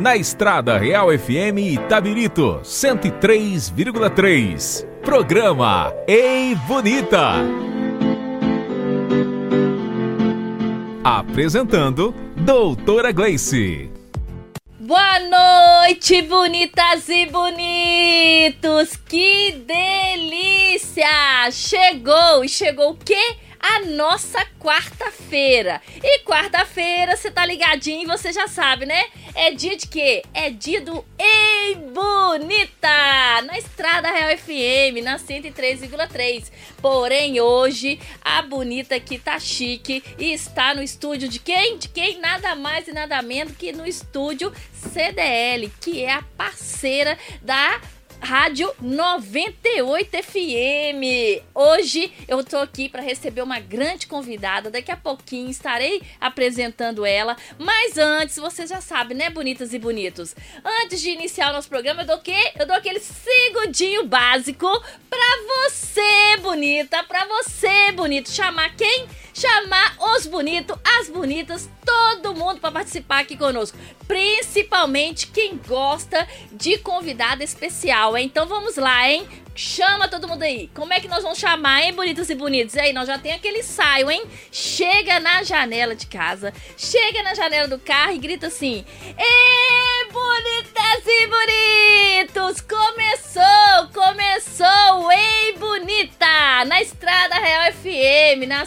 na Estrada Real FM Itabirito 103,3. Programa Ei Bonita. Apresentando Doutora Gleice. Boa noite, bonitas e bonitos! Que delícia! Chegou! E chegou o quê? A nossa quarta-feira. E quarta-feira, você tá ligadinho, você já sabe, né? É dia de quê? É dia do Ei Bonita! Na Estrada Real FM, na 103,3. Porém, hoje, a Bonita aqui tá chique e está no estúdio de quem? De quem? Nada mais e nada menos que no estúdio CDL, que é a parceira da Rádio 98 FM. Hoje eu tô aqui para receber uma grande convidada. Daqui a pouquinho estarei apresentando ela. Mas antes, você já sabe, né, bonitas e bonitos? Antes de iniciar o nosso programa, eu dou o quê? Eu dou aquele segundinho básico para você, bonita, para você, bonito. Chamar quem? Chamar os bonitos, as bonitas, todo mundo para participar aqui conosco. Principalmente quem gosta de convidada especial, hein? Então vamos lá, hein? Chama todo mundo aí. Como é que nós vamos chamar, hein, bonitos e bonitos? E aí, nós já tem aquele saio, hein? Chega na janela de casa, chega na janela do carro e grita assim: Ê, bonitas e bonitos! Começou, começou, ei, bonita! Na Estrada Real FM, na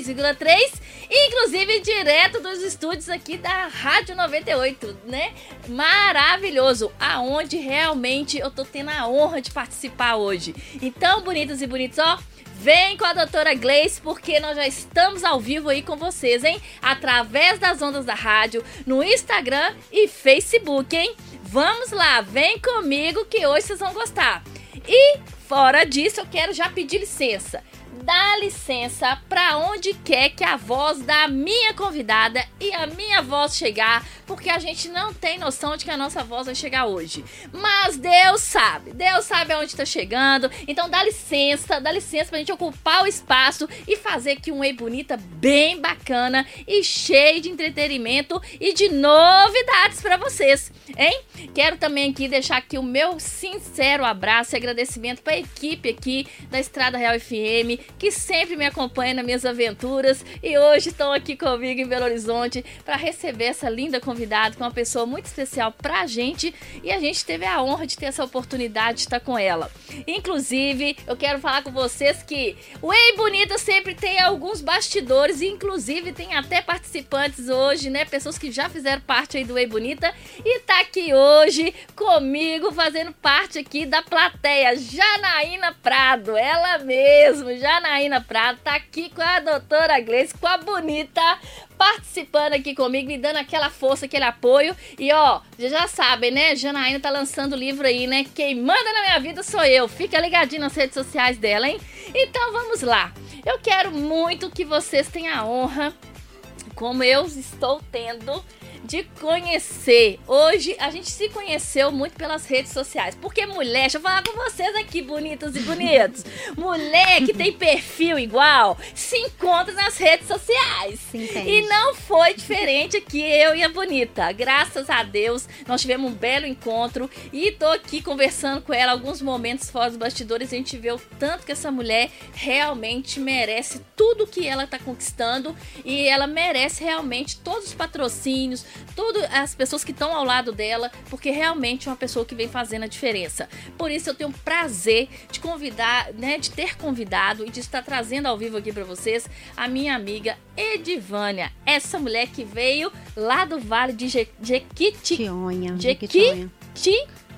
103,3 inclusive direto dos estúdios aqui da Rádio 98, né? Maravilhoso, aonde realmente eu tô tendo a honra de participar hoje. Então, bonitos e bonitos, ó, Vem com a doutora Gleice, porque nós já estamos ao vivo aí com vocês, hein? Através das ondas da rádio, no Instagram e Facebook, hein? Vamos lá, vem comigo que hoje vocês vão gostar. E fora disso, eu quero já pedir licença dá licença para onde quer que a voz da minha convidada e a minha voz chegar, porque a gente não tem noção de que a nossa voz vai chegar hoje. Mas Deus sabe, Deus sabe aonde tá chegando. Então dá licença, dá licença pra gente ocupar o espaço e fazer aqui um Ei Bonita bem bacana e cheio de entretenimento e de novidades para vocês, hein? Quero também aqui deixar aqui o meu sincero abraço e agradecimento para a equipe aqui da Estrada Real FM que sempre me acompanha nas minhas aventuras e hoje estão aqui comigo em Belo Horizonte para receber essa linda convidada, que é uma pessoa muito especial para a gente e a gente teve a honra de ter essa oportunidade de estar com ela. Inclusive, eu quero falar com vocês que o Ei Bonita sempre tem alguns bastidores e inclusive tem até participantes hoje, né? Pessoas que já fizeram parte aí do Ei Bonita e tá aqui hoje comigo fazendo parte aqui da plateia, Janaína Prado, ela mesmo, já Janaína Prado tá aqui com a doutora Gleice, com a bonita, participando aqui comigo, me dando aquela força, aquele apoio. E ó, já sabem, né? Janaína tá lançando livro aí, né? Quem manda na minha vida sou eu. Fica ligadinho nas redes sociais dela, hein? Então vamos lá. Eu quero muito que vocês tenham a honra, como eu estou tendo, de conhecer. Hoje a gente se conheceu muito pelas redes sociais. Porque mulher, deixa eu falar com vocês aqui, bonitos e bonitos. mulher que tem perfil igual se encontra nas redes sociais. E não foi diferente aqui, eu e a Bonita. Graças a Deus, nós tivemos um belo encontro e tô aqui conversando com ela alguns momentos fora dos bastidores. A gente vê o tanto que essa mulher realmente merece tudo que ela tá conquistando e ela merece realmente todos os patrocínios, todas as pessoas que estão ao lado dela, porque realmente é uma pessoa que vem fazendo a diferença. Por isso eu tenho prazer de convidar, né, de ter convidado e de estar trazendo ao vivo aqui para vocês a minha amiga Edivânia, essa mulher que veio lá do Vale de Jequitinhonha. Jequitinhonha.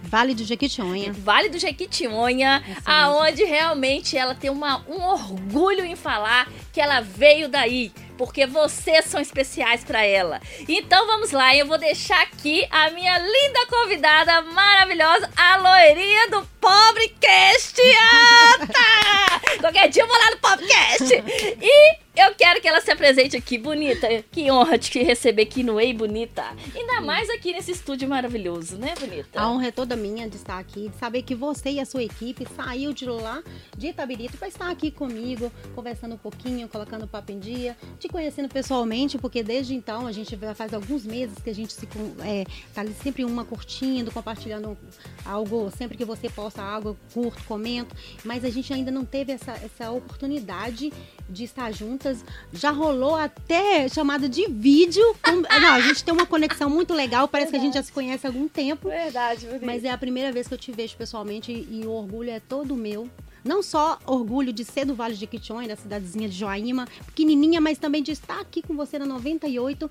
Vale do Jequitinhonha. Vale do Jequitinhonha, aonde realmente ela tem uma, um orgulho em falar que ela veio daí porque vocês são especiais para ela. Então vamos lá, eu vou deixar aqui a minha linda convidada maravilhosa, a loirinha do Pobrecast. Qualquer dia eu vou lá no Pobrecast. E quero que ela se apresente aqui, bonita. Que honra te receber aqui no Ei Bonita. Ainda mais aqui nesse estúdio maravilhoso, né, bonita? A honra é toda minha de estar aqui, de saber que você e a sua equipe saiu de lá, de Itabirito, para estar aqui comigo, conversando um pouquinho, colocando papo em dia, te conhecendo pessoalmente, porque desde então a gente faz alguns meses que a gente se é, tá ali sempre uma curtindo, compartilhando algo, sempre que você posta algo, curto, comento, mas a gente ainda não teve essa, essa oportunidade de estar juntas. Já rolou até chamada de vídeo. Com... Não, a gente tem uma conexão muito legal, parece Verdade. que a gente já se conhece há algum tempo. Verdade, verdade. Mas é a primeira vez que eu te vejo pessoalmente e o orgulho é todo meu não só orgulho de ser do Vale de Quichonha, da cidadezinha de Joaíma, pequenininha, mas também de estar aqui com você na 98,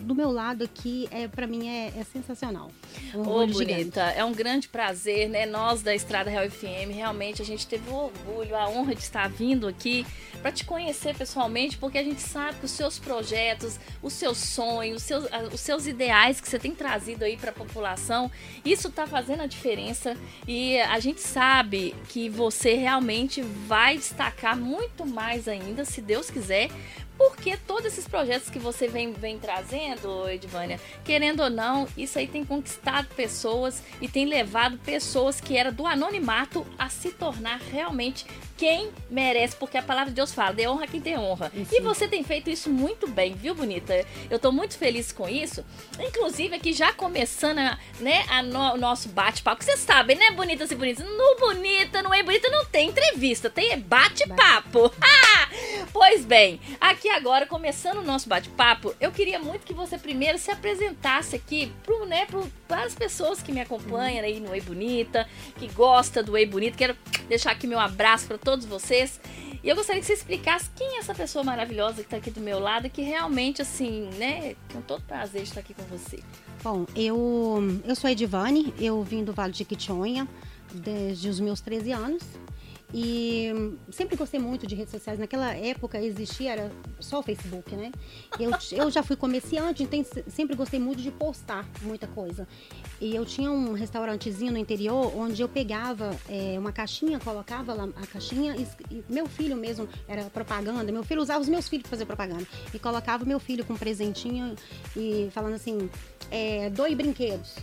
do meu lado aqui, é, para mim é, é, sensacional. Um Ô, bonita, gigante. é um grande prazer, né? Nós da Estrada Real FM, realmente a gente teve o orgulho, a honra de estar vindo aqui para te conhecer pessoalmente, porque a gente sabe que os seus projetos, os seus sonhos, os seus, os seus ideais que você tem trazido aí para a população, isso está fazendo a diferença e a gente sabe que você realmente vai destacar muito mais ainda, se Deus quiser, porque todos esses projetos que você vem, vem trazendo, Edvânia, querendo ou não, isso aí tem conquistado pessoas e tem levado pessoas que eram do anonimato a se tornar realmente quem merece, porque a palavra de Deus fala, dê honra quem tem honra. Isso. E você tem feito isso muito bem, viu, bonita? Eu tô muito feliz com isso. Inclusive, aqui já começando, né, a no, o nosso bate-papo. Vocês sabem, né, bonitas e bonitas? No Bonita, não é Bonita, não tem entrevista, tem bate-papo. Ah! Pois bem, aqui agora, começando o nosso bate-papo, eu queria muito que você primeiro se apresentasse aqui pro, né, pro, para as pessoas que me acompanham aí no Ei Bonita, que gosta do Ei Bonita. Quero deixar aqui meu abraço para todos vocês. E eu gostaria que você explicasse quem é essa pessoa maravilhosa que está aqui do meu lado, que realmente, assim, né, com todo prazer de estar aqui com você. Bom, eu, eu sou a Edivane, eu vim do Vale de Quitonha desde os meus 13 anos. E sempre gostei muito de redes sociais. Naquela época existia era só o Facebook, né? Eu, eu já fui comerciante, então sempre gostei muito de postar muita coisa. E eu tinha um restaurantezinho no interior onde eu pegava é, uma caixinha, colocava lá a caixinha e, e, meu filho mesmo era propaganda. Meu filho usava os meus filhos para fazer propaganda e colocava meu filho com um presentinho e falando assim, é, doe brinquedos.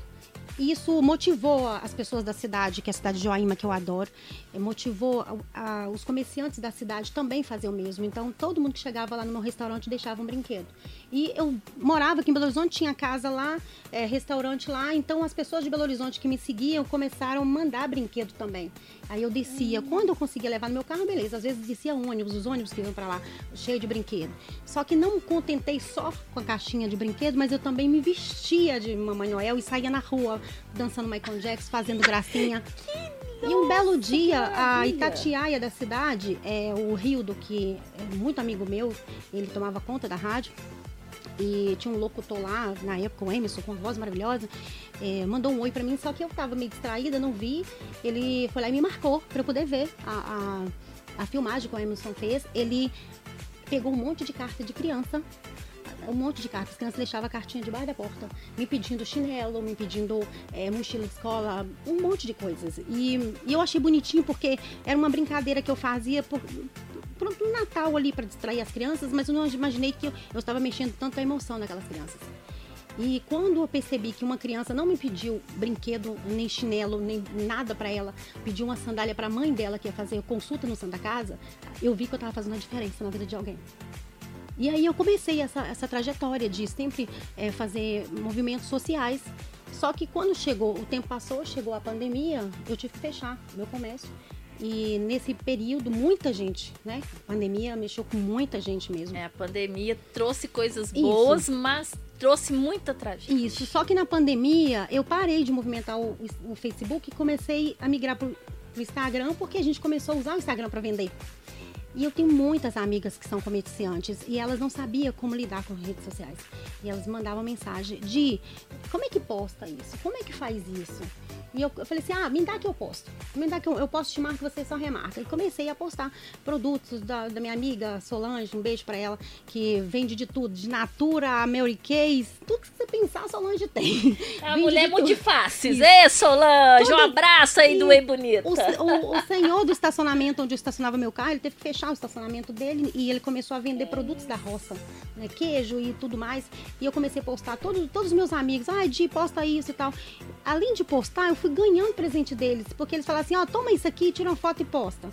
Isso motivou as pessoas da cidade, que é a cidade de Joaíma, que eu adoro, motivou a, a, os comerciantes da cidade também fazer o mesmo. Então, todo mundo que chegava lá no meu restaurante deixava um brinquedo. E eu morava aqui em Belo Horizonte, tinha casa lá, é, restaurante lá, então as pessoas de Belo Horizonte que me seguiam começaram a mandar brinquedo também. Aí eu descia. Uhum. Quando eu conseguia levar no meu carro, beleza. Às vezes descia ônibus, os ônibus que iam para lá, cheio de brinquedo. Só que não me contentei só com a caixinha de brinquedo, mas eu também me vestia de Mamãe Noel e saía na rua dançando Michael Jackson, fazendo gracinha. E um belo dia, a Itatiaia da cidade, é, o Rildo, que é muito amigo meu, ele tomava conta da rádio, e tinha um locutor lá, na época, o Emerson, com uma voz maravilhosa, é, mandou um oi para mim, só que eu tava meio distraída, não vi. Ele foi lá e me marcou para eu poder ver a, a, a filmagem que o Emerson fez. Ele pegou um monte de carta de criança um monte de cartas. As crianças deixavam a cartinha debaixo da porta, me pedindo chinelo, me pedindo é, mochila de escola, um monte de coisas. E, e, eu achei bonitinho porque era uma brincadeira que eu fazia por, pronto, um Natal ali para distrair as crianças, mas eu não imaginei que eu, eu estava mexendo tanto a emoção daquelas crianças. E quando eu percebi que uma criança não me pediu brinquedo, nem chinelo, nem nada para ela, pediu uma sandália para a mãe dela que ia fazer consulta no Santa Casa, eu vi que eu estava fazendo a diferença na vida de alguém. E aí eu comecei essa, essa trajetória de sempre é, fazer movimentos sociais. Só que quando chegou, o tempo passou, chegou a pandemia, eu tive que fechar meu comércio. E nesse período, muita gente, né? A pandemia mexeu com muita gente mesmo. É, a pandemia trouxe coisas boas, Isso. mas trouxe muita tragédia. Isso, só que na pandemia eu parei de movimentar o, o Facebook e comecei a migrar para o Instagram, porque a gente começou a usar o Instagram para vender. E eu tenho muitas amigas que são comerciantes e elas não sabiam como lidar com redes sociais. E elas mandavam mensagem de como é que posta isso? Como é que faz isso? E eu, eu, falei assim: ah, me dá que eu posto. Me dá que eu, eu posto te marco, você só remarca. E comecei a postar produtos da, da minha amiga Solange, um beijo para ela, que vende de tudo, de Natura, a Mary Case, tudo que você pensar, Solange tem. É uma mulher multifáceis. Ê, Solange, tudo, um abraço aí do Ei Bonita. O, o, o senhor do estacionamento onde eu estacionava meu carro, ele teve que fechar fechar o estacionamento dele e ele começou a vender produtos da roça, né? Queijo e tudo mais. E eu comecei a postar todos, todos os meus amigos, ah, Di, posta isso e tal. Além de postar, eu fui ganhando presente deles, porque eles falaram assim, ó, oh, toma isso aqui, tira uma foto e posta.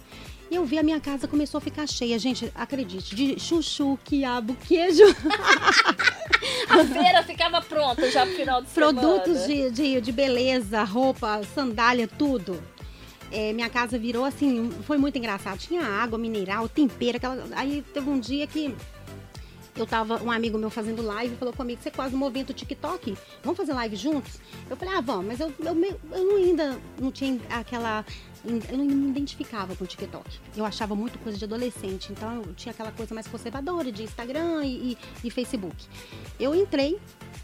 E eu vi a minha casa começou a ficar cheia. Gente, acredite, de chuchu, quiabo, queijo. a feira ficava pronta já pro final de Produtos semana. de, de, de beleza, roupa, sandália, tudo. É, minha casa virou assim, foi muito engraçado. Tinha água mineral, tempero, aquela. Aí teve um dia que eu tava, um amigo meu fazendo live, falou comigo, você quase movimento o TikTok, vamos fazer live juntos? Eu falei, ah, vamos, mas eu, eu, eu ainda não tinha aquela eu não me identificava com o TikTok. Eu achava muito coisa de adolescente, então eu tinha aquela coisa mais conservadora de Instagram e, e, e Facebook. Eu entrei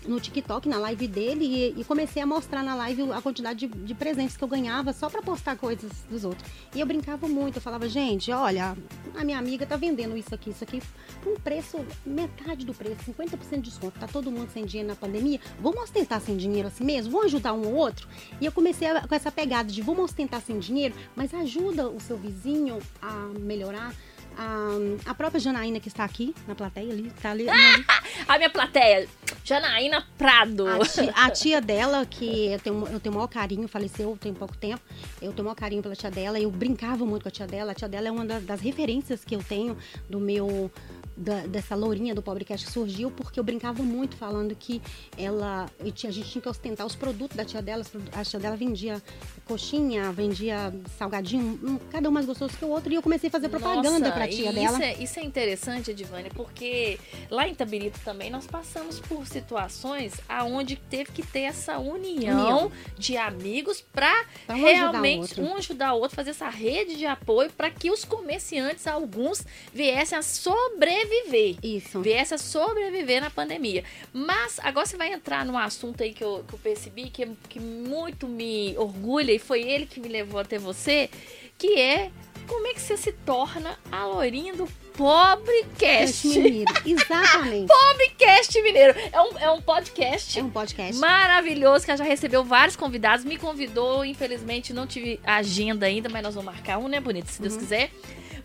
no TikTok, na live dele, e, e, comecei a mostrar na live a quantidade de, de presentes que eu ganhava só para postar coisas dos outros. E eu brincava muito, eu falava, gente, olha, a minha amiga tá vendendo isso aqui, isso aqui, com um preço, metade do preço, 50% de desconto. Tá todo mundo sem dinheiro na pandemia, vamos ostentar sem dinheiro assim mesmo? Vamos ajudar um ou outro? E eu comecei a, com essa pegada de vamos ostentar sem dinheiro, mas ajuda o seu vizinho a melhorar a, a própria Janaína que está aqui na plateia ali, tá ali. a minha plateia, Janaína Prado. A tia, a tia, dela, que eu tenho, eu tenho o maior carinho, faleceu tem pouco tempo. Eu tenho o maior carinho pela tia dela. Eu brincava muito com a tia dela. A tia dela é uma das referências que eu tenho do meu da, dessa lourinha do Pobrecast que surgiu porque eu brincava muito falando que ela a gente tinha que ostentar os produtos da tia dela. A tia dela vendia coxinha, vendia salgadinho, um, cada um mais gostoso que o outro. E eu comecei a fazer propaganda Nossa, pra tia dela. Isso é, isso é interessante, Edivane, porque lá em Tabirito também nós passamos por situações aonde teve que ter essa união, união. de amigos para um realmente ajudar um ajudar o outro, fazer essa rede de apoio para que os comerciantes, alguns, viessem a sobreviver sobreviver. Isso. Viesse a sobreviver na pandemia. Mas agora você vai entrar num assunto aí que eu, que eu percebi que, que muito me orgulha e foi ele que me levou até você, que é como é que você se torna a loirinha do Pobrecast. Mineiro, exatamente. Pobrecast Mineiro. É um, é um podcast. É um podcast. Maravilhoso, que já recebeu vários convidados. Me convidou, infelizmente não tive agenda ainda, mas nós vamos marcar um, né, bonito? Se Deus uhum. quiser.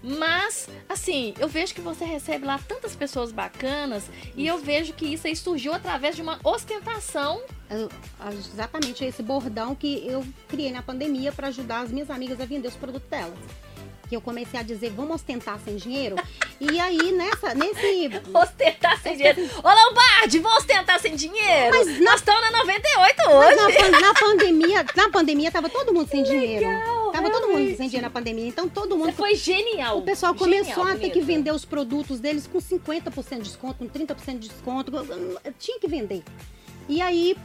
Mas, assim, eu vejo que você recebe lá tantas pessoas bacanas e eu vejo que isso aí surgiu através de uma ostentação. Exatamente esse bordão que eu criei na pandemia para ajudar as minhas amigas a vender os produtos delas que eu comecei a dizer, vamos ostentar sem dinheiro. E aí, nessa, nesse. Ostentar sem dinheiro. Ô, Lombardi, vamos ostentar sem dinheiro? Mas nós estamos na 98 hoje. Na, na, pandemia, na pandemia tava todo mundo sem dinheiro. Tava todo mundo sem dinheiro na pandemia. Então todo mundo. Foi genial. O pessoal começou a ter que vender os produtos deles com 50% de desconto, com 30% de desconto. Tinha que vender. E aí,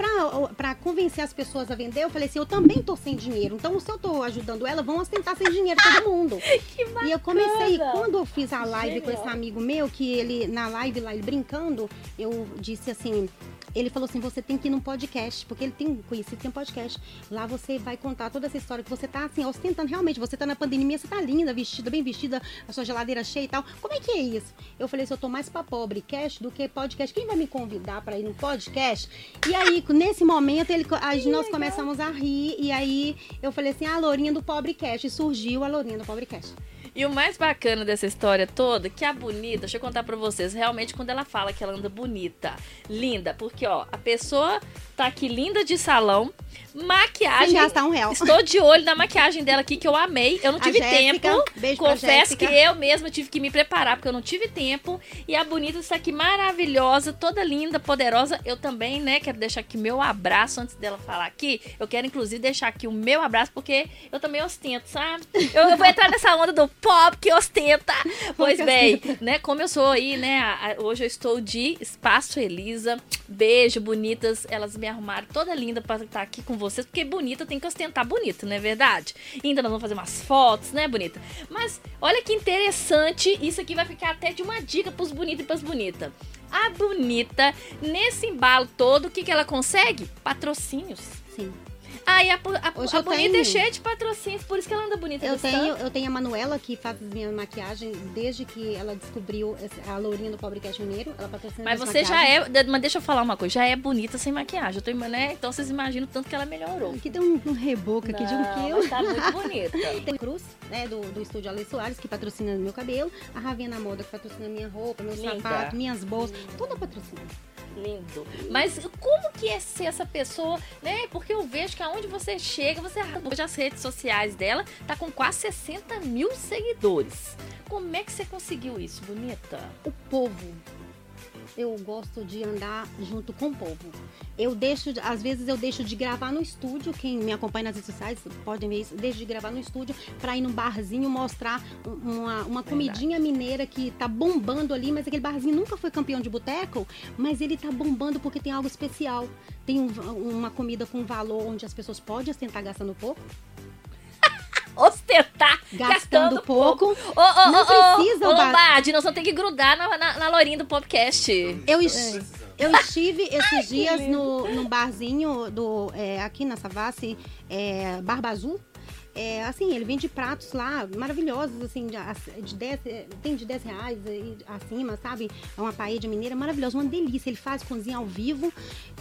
para convencer as pessoas a vender, eu falei assim: eu também tô sem dinheiro. Então, se eu tô ajudando ela, vão ostentar sem dinheiro todo mundo. que bacana. E eu comecei, quando eu fiz a live Genial. com esse amigo meu, que ele, na live lá, ele brincando, eu disse assim: ele falou assim: você tem que ir num podcast, porque ele tem conhecido, tem um podcast. Lá você vai contar toda essa história que você tá assim, ostentando realmente. Você tá na pandemia, você tá linda, vestida, bem vestida, a sua geladeira cheia e tal. Como é que é isso? Eu falei assim: eu tô mais pra pobre cast do que podcast. Quem vai me convidar para ir no podcast? E aí, nesse momento, ele, a, nós legal. começamos a rir. E aí eu falei assim: a Lourinha do Pobrecast. E surgiu a Lourinha do Pobrecast. E o mais bacana dessa história toda, que a bonita, deixa eu contar pra vocês, realmente quando ela fala que ela anda bonita, linda, porque ó, a pessoa tá aqui linda de salão, maquiagem. Sem gastar um real. Estou de olho na maquiagem dela aqui, que eu amei. Eu não tive Jéssica, tempo. Beijo Confesso que eu mesma tive que me preparar, porque eu não tive tempo. E a bonita está aqui maravilhosa, toda linda, poderosa. Eu também, né, quero deixar aqui meu abraço antes dela falar aqui. Eu quero, inclusive, deixar aqui o meu abraço, porque eu também ostento, sabe? Eu, eu vou entrar nessa onda do pop que ostenta. Pois bem, né, como eu sou aí, né, hoje eu estou de Espaço Elisa. Beijo, bonitas. Elas me arrumaram toda linda para estar aqui com vocês, porque bonita tem que ostentar bonito, não é verdade? Ainda nós vamos fazer umas fotos, né, bonita? Mas olha que interessante, isso aqui vai ficar até de uma dica pros bonitos e pras bonitas. A bonita, nesse embalo todo, o que, que ela consegue? Patrocínios. Sim. Ah, e a, a, a bonita tenho. é cheia de patrocínios, por isso que ela anda bonita Eu tenho, tanto. eu tenho a Manuela que faz minha maquiagem desde que ela descobriu a lourinha do Pobrecast Mineiro. Ela patrocina Mas você já é. Mas deixa eu falar uma coisa, já é bonita sem maquiagem. Eu tô, né? Então vocês imaginam o tanto que ela melhorou. Aqui tem um, um reboco aqui de um quilo. tá muito bonita. Tem Cruz, né, do, do estúdio Ale Soares, que patrocina meu cabelo. A Ravena Moda, que patrocina minha roupa, meu Linda. sapato, minhas bolsas. Tudo patrocina. Lindo. Mas como que é ser essa pessoa, né? Porque eu vejo que aonde você chega, você. Hoje as redes sociais dela tá com quase 60 mil seguidores. Como é que você conseguiu isso, bonita? O povo. Eu gosto de andar junto com o povo. Eu deixo, de- às vezes eu deixo de gravar no estúdio, quem me acompanha nas redes sociais podem ver isso, deixo de gravar no estúdio pra ir num barzinho mostrar um- uma, uma comidinha mineira que tá bombando ali, mas aquele barzinho nunca foi campeão de boteco, mas ele tá bombando porque tem algo especial. Tem um- uma comida com valor onde as pessoas podem ostentar gastando pouco, Ostentar, gastando, pouco. Ô, ô, Não ô, ô, precisa, Ba- Lombardi, nós vamos ter que grudar na, na, na lorinha do podcast. Eu, eu estive esses dias lindo. no, num barzinho do, é, aqui na Savassi, é, Barba Azul. É, assim, ele vende pratos lá maravilhosos, assim, de, de 10, é, tem de 10 reais acima, sabe? É uma paella mineira maravilhosa, uma delícia. Ele faz cozinha ao vivo.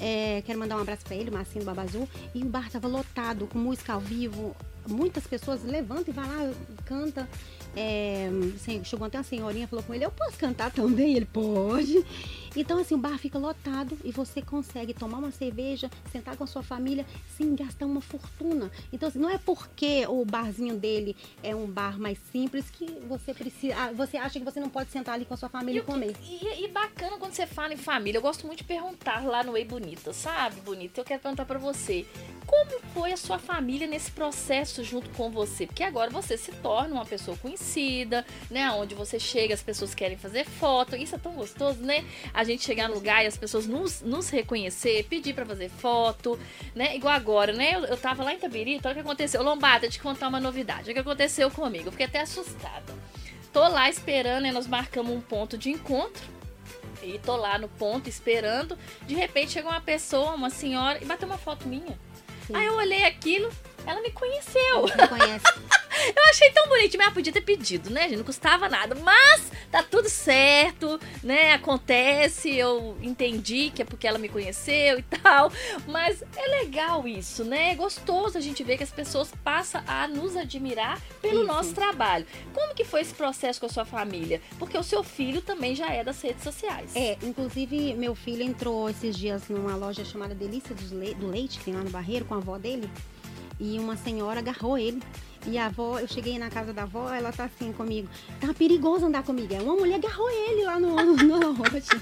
É, quero mandar um abraço pra ele, Marcinho Azul. E o bar tava lotado, com música ao vivo. Muitas pessoas levantam e vai lá, canta. É, assim, chegou até uma senhorinha falou com ele, eu posso cantar também? Ele pode. Então, assim, o bar fica lotado e você consegue tomar uma cerveja, sentar com a sua família sem gastar uma fortuna. Então, assim, não é porque o barzinho dele é um bar mais simples que você precisa. ah, Você acha que você não pode sentar ali com a sua família e, que- comer. e, e bacana quando você fala em família. Eu gosto muito de perguntar lá no Ei Bonita, sabe, Bonita? Eu quero perguntar pra você. Como foi a sua família nesse processo junto com você? Porque agora você se torna uma pessoa conhecida, né? Onde você chega, as pessoas querem fazer foto. Isso é tão gostoso, né? A gente chegar no lugar e as pessoas nos, nos reconhecer, pedir pra fazer foto, né? Igual agora, né? Eu, eu tava lá em Tabirito, olha o que aconteceu. Eu te contar uma novidade. O que aconteceu comigo? Eu fiquei até assustada. Tô lá esperando e nós marcamos um ponto de encontro. E tô lá no ponto esperando. De repente chega uma pessoa, uma senhora, e bateu uma foto minha. Sim. Aí eu olhei aquilo, ela me conheceu. Você conhece. Eu achei tão bonitinho, mas podia ter pedido, né, gente? Não custava nada. Mas tá tudo certo, né? Acontece, eu entendi que é porque ela me conheceu e tal. Mas é legal isso, né? É gostoso a gente ver que as pessoas passam a nos admirar pelo Isso. nosso trabalho. Como que foi esse processo com a sua família? Porque o seu filho também já é das redes sociais. É, inclusive meu filho entrou esses dias numa loja chamada Delícia do Leite, que tem lá no Barreiro, com a avó dele. E uma senhora agarrou ele. E a avó, eu cheguei na casa da avó, ela tá assim comigo. Tá perigoso andar comigo. É, Uma mulher agarrou ele lá no, no, loja.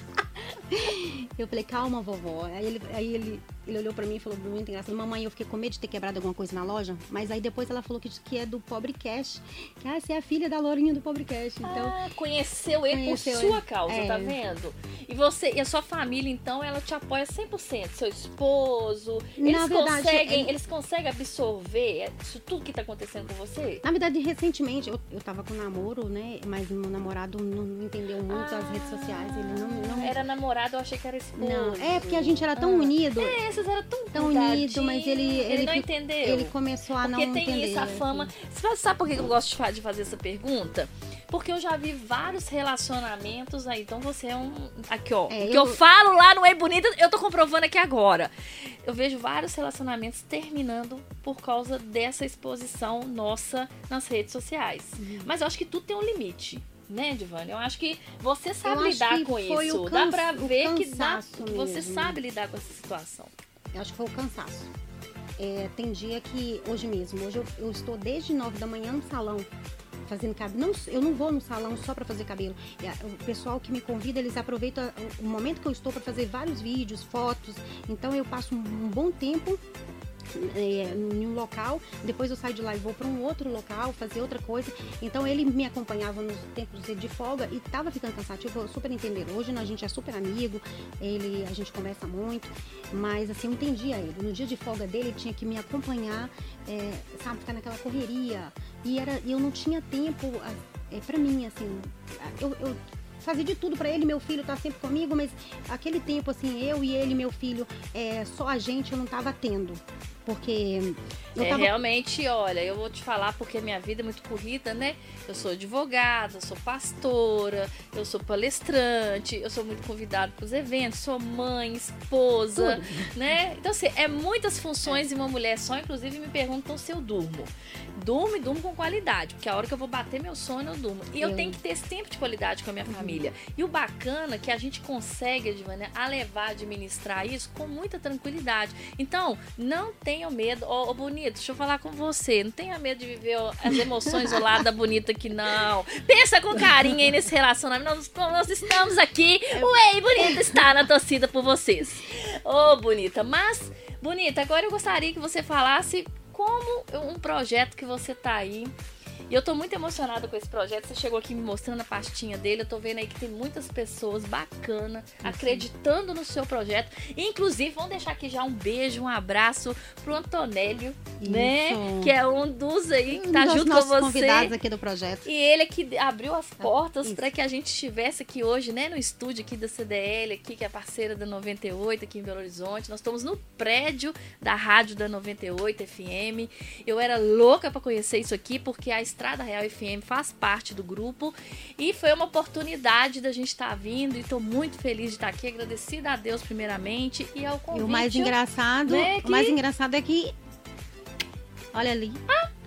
Eu falei, calma, vovó. Aí ele, aí ele, ele olhou pra mim e falou muito engraçado. Mamãe, eu fiquei com medo de ter quebrado alguma coisa na loja. Mas aí depois ela falou que, que é do Pobre Cash. Que ah, você é a filha da Lourinha do Pobre Cash. Então, Ah, conheceu ele Conheceu por sua ele. causa, É. tá vendo? E você, e a sua família, então, ela te apoia 100%. Seu esposo, Na eles verdade, conseguem, ele- eles conseguem absorver isso tudo que tá acontecendo com você? Na verdade, recentemente, eu, eu tava com namoro, né? Mas meu namorado não entendeu muito as redes sociais. Ele não. não... Era namorado, eu achei que era esposo. Não, é porque a gente era tão Ah. unido. É, vocês eram tão Tão unido, mas ele- ele não fica- entendeu. Ele começou a Porque não tem entender. isso, a assim. fama. Você sabe por que eu gosto de fa- de fazer essa pergunta? Porque eu já vi vários relacionamentos aí. Então você é um. Aqui, ó. É, o que eu- eu falo lá no É Bonita, eu tô comprovando aqui agora. Eu vejo vários relacionamentos terminando por causa dessa exposição nossa nas redes sociais. Uhum. Mas eu acho que tudo tem um limite. Né, Divane? Eu acho que você Eu sabe acho lidar com foi isso. dá pra ver que, dá, você sabe lidar com essa situação. Eu acho que foi o cansaço. É, tem dia que, hoje mesmo, hoje eu, eu estou desde 9 da manhã no salão. Fazendo cabelo. Não, eu não vou no salão só para fazer cabelo. É, O pessoal que me convida, eles aproveitam o- o momento que eu estou para fazer vários vídeos, fotos. Então eu passo um bom tempo é, em um local, depois eu saio de lá e vou para um outro local, fazer outra coisa. Então ele me acompanhava nos tempos de folga e tava ficando cansativo, eu super entender. Hoje a gente é super amigo, ele, a gente conversa muito, mas assim, eu entendia ele. No dia de folga dele, ele tinha que me acompanhar, é, sabe, ficar naquela correria. E era, eu não tinha tempo é, para mim, assim, eu, eu fazia de tudo para ele, meu filho tá sempre comigo, mas aquele tempo assim, eu e ele, meu filho, é, só a gente eu não tava tendo. Porque É, tava realmente, olha, eu vou te falar porque minha vida é muito corrida, né? Eu sou advogada, eu sou pastora, eu sou palestrante, eu sou muito convidada para os eventos, sou mãe, esposa, né? Então, assim, é muitas funções em uma mulher só. Inclusive, me perguntam se eu durmo. Durmo e durmo com qualidade, porque a hora que eu vou bater meu sono, eu durmo. E eu, Eu- tenho que ter esse tempo de qualidade com a minha família. E o bacana é que a gente consegue, a levar, administrar isso com muita tranquilidade. Então, não tenha medo. Ô, ô, bonito, deixa eu falar com você. Não tenha medo de viver as emoções ao lado da bonita aqui, não. Pensa com carinho aí nesse relacionamento. Nós, nós estamos aqui. O Ei Bonita está na torcida por vocês. Ô, bonita. Mas, bonita, agora eu gostaria que você falasse como um projeto que você tá aí. E eu tô muito emocionada com esse projeto. Você chegou aqui me mostrando a pastinha dele. Eu tô vendo aí que tem muitas pessoas bacanas acreditando no seu projeto. Inclusive, vamos deixar aqui já um beijo, um abraço pro Antonélio, né? Isso. Que é um dos aí que um tá junto com você. convidados aqui do projeto. E ele é que abriu as portas isso. para que a gente estivesse aqui hoje, né, no estúdio aqui da CDL, aqui que é parceira da 98 aqui em Belo Horizonte. Nós estamos no prédio da rádio da 98 FM. Eu era louca para conhecer isso aqui porque a Estrada Real FM faz parte do grupo e foi uma oportunidade da gente estar vindo e estou muito feliz de estar aqui, agradecida a Deus primeiramente e ao convite. E o mais engraçado, né, o mais que- engraçado é que olha ali,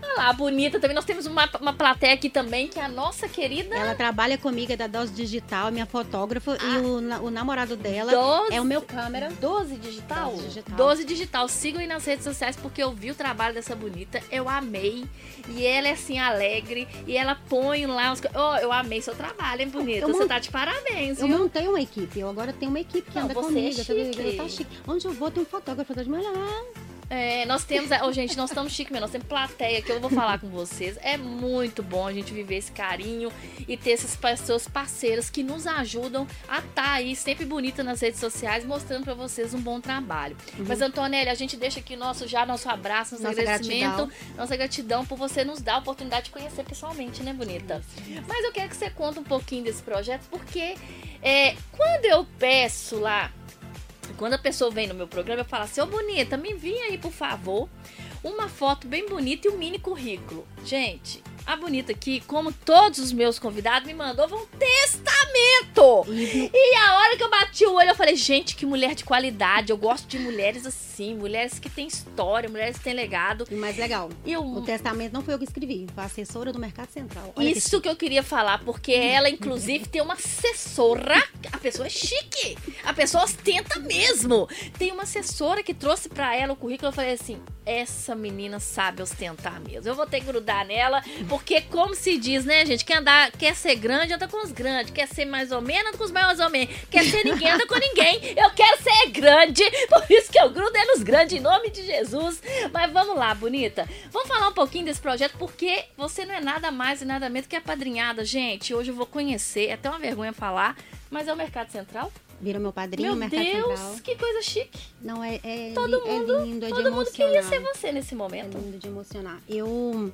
Olha lá, bonita também. Nós temos uma, uma plateia aqui também que é a nossa querida ela trabalha comigo, é da Dose Digital, é minha fotógrafa Ah. e o, o namorado dela Doze- é o meu câmera. 12 digital? 12 digital. 12 digital. Sigam aí nas redes sociais porque eu vi o trabalho dessa bonita. Eu amei. E ela é assim, alegre. E ela põe lá os. Oh, eu amei seu trabalho, hein, bonita? Eu Você mon- tá de parabéns, Eu viu? montei uma equipe, eu agora tenho uma equipe que Não, anda você comigo. é tá vendo? chique. Tá chique. Onde eu vou tem um fotógrafo, tá de melhor. É, nós temos. Ô, gente, nós estamos chique mesmo. Nós temos plateia que eu vou falar com vocês. É muito bom a gente viver esse carinho e ter essas pessoas parceiras que nos ajudam a estar aí sempre bonita nas redes sociais, mostrando pra vocês um bom trabalho. Mas, Antonelli, a gente deixa aqui nosso, já nosso abraço, nosso Nossa agradecimento, gratidão. nossa gratidão por você nos dar a oportunidade de conhecer pessoalmente, né, bonita? Mas eu quero que você conte um pouquinho desse projeto, porque é, quando eu peço lá quando a pessoa vem no meu programa, eu falo assim, ô bonita, me envia aí, por favor, uma foto bem bonita e um mini currículo. Gente, a bonita aqui, como todos os meus convidados, me mandou um testamento! E E a hora que eu bati o olho, eu falei, gente, que mulher de qualidade. Eu gosto de mulheres assim, mulheres que têm história, mulheres que têm legado. e mais legal, eu o testamento não foi eu que escrevi, foi a assessora do Mercado Central. Olha que Isso que eu queria falar, porque ela, inclusive, tem uma assessora. A pessoa é chique. A pessoa ostenta mesmo. Tem uma assessora que trouxe pra ela o currículo. Eu falei assim: essa menina sabe ostentar mesmo. Eu vou ter que grudar nela, porque, como se diz, né, gente? Quer andar, quer ser grande, anda com os grandes. Quer ser mais ou menos, anda com os mais ou menos. Quer ser ninguém, anda com ninguém. Eu quero ser grande. Por isso que eu grudo é nos grandes, em nome de Jesus. Mas vamos lá, bonita. Vamos falar um pouquinho desse projeto, porque você não é nada mais e nada menos que a padrinhada, gente. Hoje eu vou conhecer, é até uma vergonha falar, mas é o Mercado Central. Vira meu padrinho, Meu Mercado Deus, Central. que coisa chique. Não, é, é, Todo li- mundo- é lindo, é de Todo mundo queria emocionar. ser você nesse É momento. lindo de emocionar. Eu,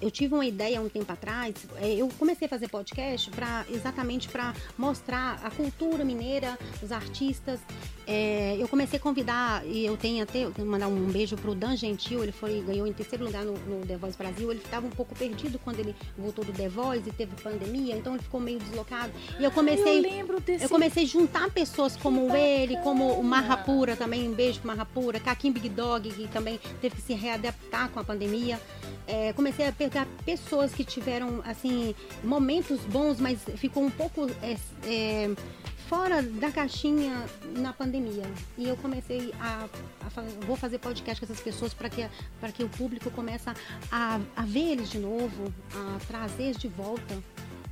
eu tive uma ideia um tempo atrás. é, Eu comecei a fazer podcast para exatamente para mostrar a cultura mineira, os artistas. É, eu comecei a convidar e eu tenho até eu tenho mandar um beijo pro Dan Gentil. Ele foi ganhou em terceiro lugar no, no The Voice Brasil. Ele estava um pouco perdido quando ele voltou do The Voice e teve pandemia, então ele ficou meio deslocado. E eu comecei eu desse. eu comecei a juntar pessoas como ele, como o. Marrapura também, um beijo pro Marrapura, Caquim Big Dog, que também teve que se readaptar com a pandemia. É, comecei a pegar pessoas que tiveram, assim, momentos bons, mas ficou um pouco é, é, fora da caixinha na pandemia. E eu comecei a, a vou fazer podcast com essas pessoas para que, para que o público comece a, a ver eles de novo, a trazer de volta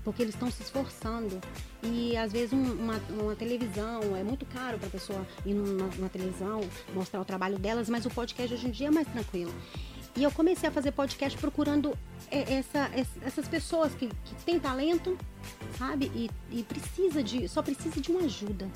porque eles estão se esforçando. E às vezes um- uma, uma televisão é muito caro para a pessoa ir numa, numa televisão, mostrar o trabalho delas, mas o podcast hoje em dia é mais tranquilo. E eu comecei a fazer podcast procurando é, essa- ess- essas pessoas que, que têm talento, sabe? E, e precisa de, só precisa de uma ajuda.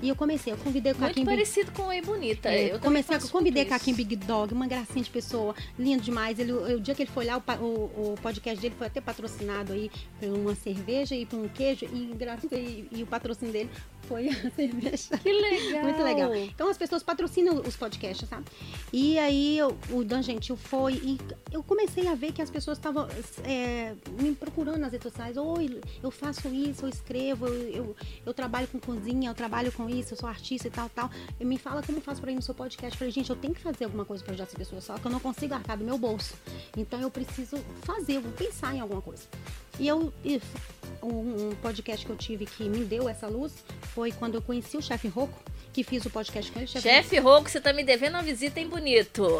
E eu comecei, eu convidei o Muito Caquim Big- parecido com o Ei Bonita. é, eu comecei a faço convidei isso. Big Dog, uma gracinha de pessoa, lindo demais. Ele, o, dia que ele foi lá, o, o- o podcast dele foi até patrocinado aí por uma cerveja e por um queijo, e, e- e o patrocínio dele foi a cerveja. Que legal. Muito legal. Então as pessoas patrocinam os podcasts, sabe? E aí eu- o Dan Gentil foi e eu comecei a ver que as pessoas estavam é, me procurando nas redes sociais. Oi, eu faço isso, eu escrevo, eu, eu, eu trabalho com cozinha, eu trabalho com isso, eu sou artista e tal, tal. E me fala como faço pra ir no seu podcast. Eu falei, gente, eu tenho que fazer alguma coisa pra ajudar as pessoas, só que eu não consigo arcar do meu bolso. Então eu preciso fazer, eu vou pensar em alguma coisa. E eu. um podcast que eu tive que me deu essa luz foi quando eu conheci o chefe Rocco, que fiz o podcast com ele. Chefe Chefe Roco, você tá me devendo uma visita em Bonito.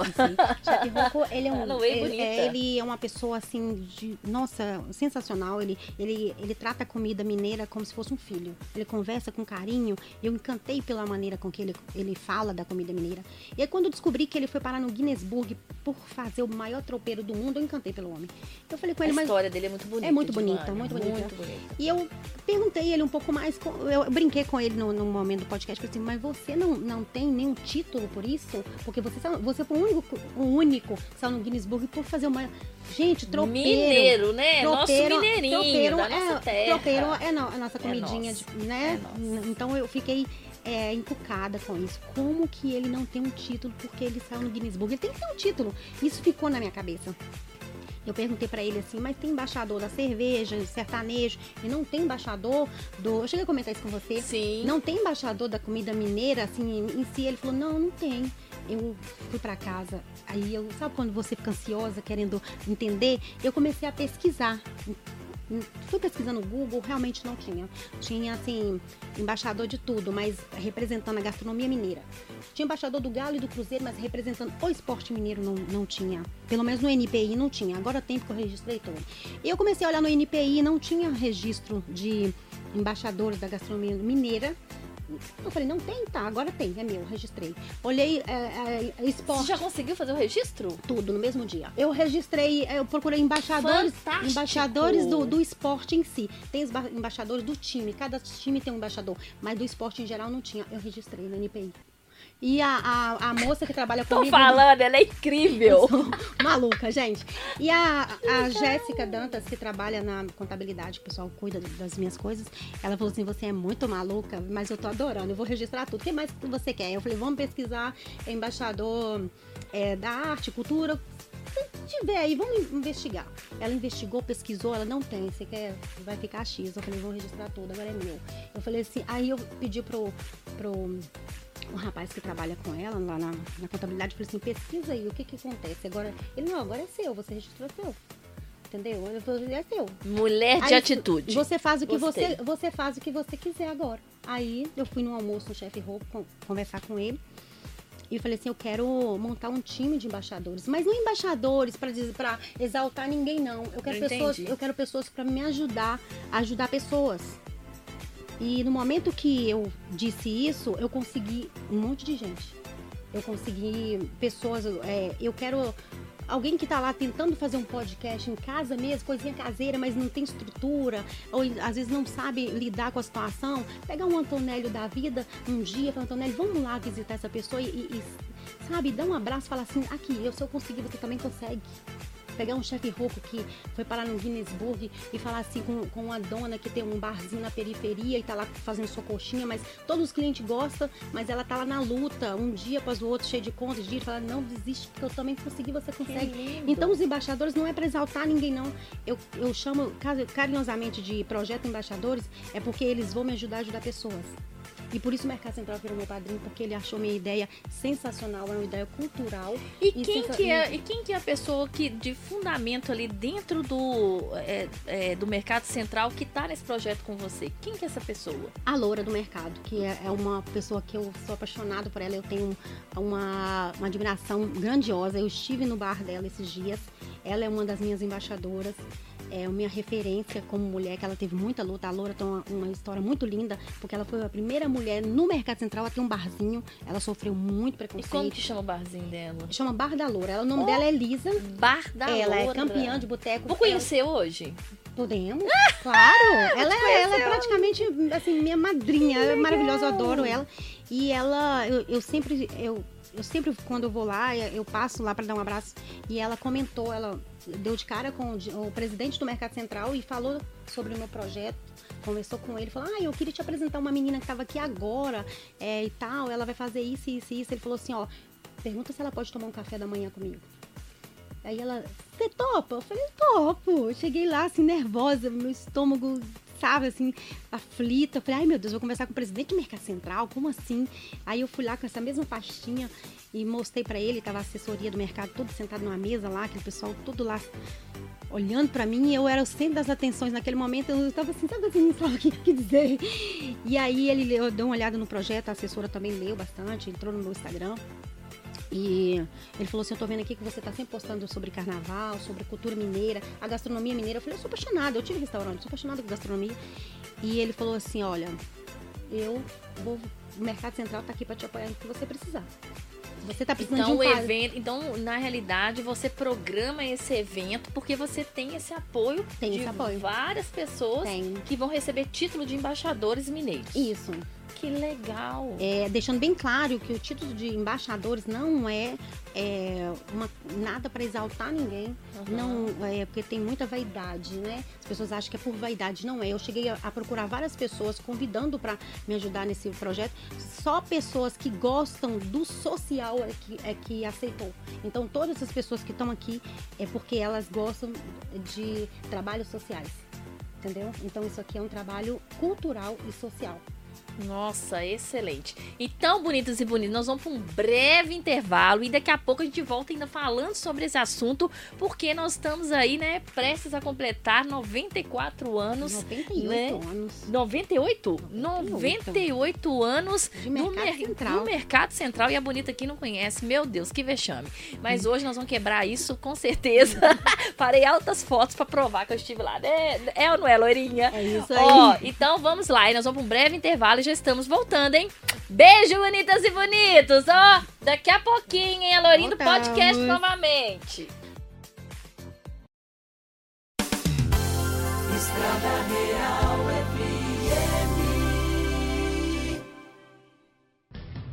Chefe Rocco, ele é um. Ele, é, ele é uma pessoa assim de. Nossa, sensacional. Ele, ele, ele trata a comida mineira como se fosse um filho. Ele conversa com carinho. Eu encantei pela maneira com que ele, ele fala da comida mineira. E aí, quando eu descobri que ele foi parar no Guinness Book por fazer o maior tropeiro do mundo, eu encantei pelo homem. Eu falei com A ele, mas. história dele é muito bonita. É muito bonita, muito bonita. Muito bonita. E eu perguntei ele um pouco mais, eu brinquei com ele no, no momento do podcast, falei assim, mas você não, não tem nenhum título por isso? Porque você, você foi o único, o único que saiu no Guinness Book por fazer uma... Gente, tropeiro. Mineiro, né? Tropeiro, Nosso mineirinho, tropeiro da nossa é, terra. Tropeiro é no- a nossa comidinha, nosso, de- né? é então eu fiquei é, encucada com isso. Como que ele não tem um título porque ele saiu no Guinness Book? Ele tem que ter um título. Isso ficou na minha cabeça. Eu perguntei pra ele assim, mas tem embaixador da cerveja, sertanejo, e não tem embaixador do. Eu cheguei a comentar isso com você. Sim. Não tem embaixador da comida mineira, assim, em em si. Ele falou, não, não tem. Eu fui pra casa, aí eu, sabe quando você fica ansiosa, querendo entender? Eu comecei a pesquisar. Fui pesquisando no Google, realmente não tinha. Tinha, assim, embaixador de tudo, mas representando a gastronomia mineira. Tinha embaixador do Galo e do Cruzeiro, mas representando o esporte mineiro não, não tinha. Pelo menos no NPI não tinha. Agora tem porque eu registrei todo. Eu comecei a olhar no NPI não tinha registro de embaixadores da gastronomia mineira. Eu falei, não tem? Tá, agora tem, é meu, registrei. Olhei é, é, esporte, Você já conseguiu fazer o registro? tudo no mesmo dia. Eu registrei, eu procurei embaixadores, Fantástico! embaixadores do, do esporte em si. Tem embaixadores do time, cada time tem um embaixador, mas do esporte em geral não tinha. Eu registrei no NPI. E a, a, a moça que trabalha Tô comigo. falando, ela é incrível. Maluca, gente. E a, a Jéssica Dantas, que trabalha na contabilidade, o pessoal cuida das minhas coisas, ela falou assim: você é muito maluca, mas eu tô adorando, eu vou registrar tudo. O que mais você quer? Eu falei, vamos pesquisar embaixador é, da arte, cultura. Se tiver aí, vamos investigar. Ela investigou, pesquisou, ela não tem. Você quer, vai ficar X. Eu falei, vou registrar tudo, agora é meu. Eu falei assim, aí eu pedi pro, pro um rapaz que trabalha com ela lá na, na contabilidade, falei assim, pesquisa aí, o que que acontece? Agora, ele, não, agora é seu, você registrou seu. Entendeu? Eu falei, é seu. Mulher de Aí, atitude. Você faz o que Gostei. você, você faz o que você quiser agora. Aí eu fui no almoço no chefe Roupa con- conversar com ele. E falei assim, eu quero montar um time de embaixadores, mas não embaixadores para para exaltar ninguém não. Eu quero Eu pessoas, entendi. eu quero pessoas para me ajudar, a ajudar pessoas. E no momento que eu disse isso, eu consegui um monte de gente. Eu consegui pessoas, é, eu quero alguém que tá lá tentando fazer um podcast em casa mesmo, coisinha caseira, mas não tem estrutura, ou às vezes não sabe lidar com a situação, pegar um Antonélio da vida um dia, falar, Antonélio, vamos lá visitar essa pessoa e, e- sabe, dar um abraço falar assim, aqui, eu, se eu conseguir, você também consegue. Pegar um chefe rouco que foi parar no Guinness Book e falar assim com, com uma dona que tem um barzinho na periferia e tá lá fazendo sua coxinha, mas todos os clientes gostam, mas ela tá lá na luta, um dia após o outro, cheio de contas, de fala, não desiste, porque eu também consegui, você consegue. Então os embaixadores não é para exaltar ninguém, não. Eu, eu chamo cari- carinhosamente de projeto embaixadores, é porque eles vão me ajudar a ajudar pessoas. E por isso o Mercado Central virou meu padrinho, porque ele achou minha ideia sensacional, é uma ideia cultural. E E quem, sensa- que é, e quem que é a pessoa que de fundamento ali dentro do, é, é, do mercado central que tá nesse projeto com você? Quem que é essa pessoa? A Loura do Mercado, que é é uma pessoa que eu sou apaixonado por ela, eu tenho uma, uma admiração grandiosa. Eu estive no bar dela esses dias, ela é uma das minhas embaixadoras. É minha referência como mulher, que ela teve muita luta. A Loura tem uma, uma história muito linda, porque ela foi a primeira mulher no Mercado Central a ter um barzinho. Ela sofreu muito E preconceito. como que chama o barzinho dela? Chama Bar da Loura. Ela- o nome Oh, dela é Elisa. Bar da ela é Loura. campeã de boteco. Vou conhecer hoje. Ela- Podemos, claro. Ela, é- ela é praticamente, assim, minha madrinha. Ela é maravilhosa, eu adoro ela. E ela, eu, eu sempre, eu, eu sempre, quando eu vou lá, eu passo lá para dar um abraço. E ela comentou, ela deu de cara com o, o presidente do Mercado Central e falou sobre o meu projeto, conversou com ele, falou: Ah, eu queria te apresentar uma menina que estava aqui agora é, e tal, ela vai fazer isso, isso, isso. Ele falou assim: Ó, pergunta se ela pode tomar um café da manhã comigo. Aí ela, você topa? Eu falei, topo. Eu cheguei lá, assim, nervosa, meu estômago, sabe, assim, aflita. Eu falei, ai meu Deus, vou conversar com o presidente do Mercado Central, como assim? Aí eu fui lá com essa mesma pastinha e mostrei para ele, tava a assessoria do mercado todo sentado numa mesa lá, aquele pessoal todo lá olhando para mim, eu era o centro das atenções naquele momento, eu estava assim, sabe assim, não sabe o que, que dizer. E aí ele deu uma olhada no projeto, a assessora também leu bastante, entrou no meu Instagram. E ele falou assim: Eu tô vendo aqui que você tá sempre postando sobre carnaval, sobre cultura mineira, a gastronomia mineira. Eu falei: Eu sou apaixonada, eu tive restaurante, sou apaixonada por gastronomia. E ele falou assim: Olha, eu vou. O Mercado Central tá aqui para te apoiar no que você precisar. Você tá precisando então, de um o evento, então, na realidade, você programa esse evento porque você tem esse apoio Tem de esse apoio. várias pessoas Tem. que vão receber título de embaixadores mineiros. Isso. Que legal. É, deixando bem claro que o título de embaixadores não é, é, uma, nada para exaltar ninguém, Aham. não é porque tem muita vaidade, né? As pessoas acham que é por vaidade, não é. Eu cheguei a, a procurar várias pessoas convidando para me ajudar nesse projeto, só pessoas que gostam do social é que, é que aceitou. Então todas essas pessoas que estão aqui é porque elas gostam de trabalhos sociais. Entendeu? Então isso aqui é um trabalho cultural e social. Nossa, excelente. Então, bonitos e bonitos, nós vamos para um breve intervalo e daqui a pouco a gente volta ainda falando sobre esse assunto, porque nós estamos aí, né, prestes a completar 94 anos. 98 né? anos. 98? 98. 98 anos De do, mercado mer- central. do Mercado Central e a Bonita aqui não conhece. Meu Deus, que vexame. Mas hoje nós vamos quebrar isso com certeza. Farei altas fotos para provar que eu estive lá. É, é ou não é, loirinha? É isso aí. Ó, então vamos lá. E nós vamos para um breve intervalo já estamos voltando, hein? Beijo, bonitas e bonitos. Ó, daqui a pouquinho, hein? A Lourinha do Voltamos. podcast novamente.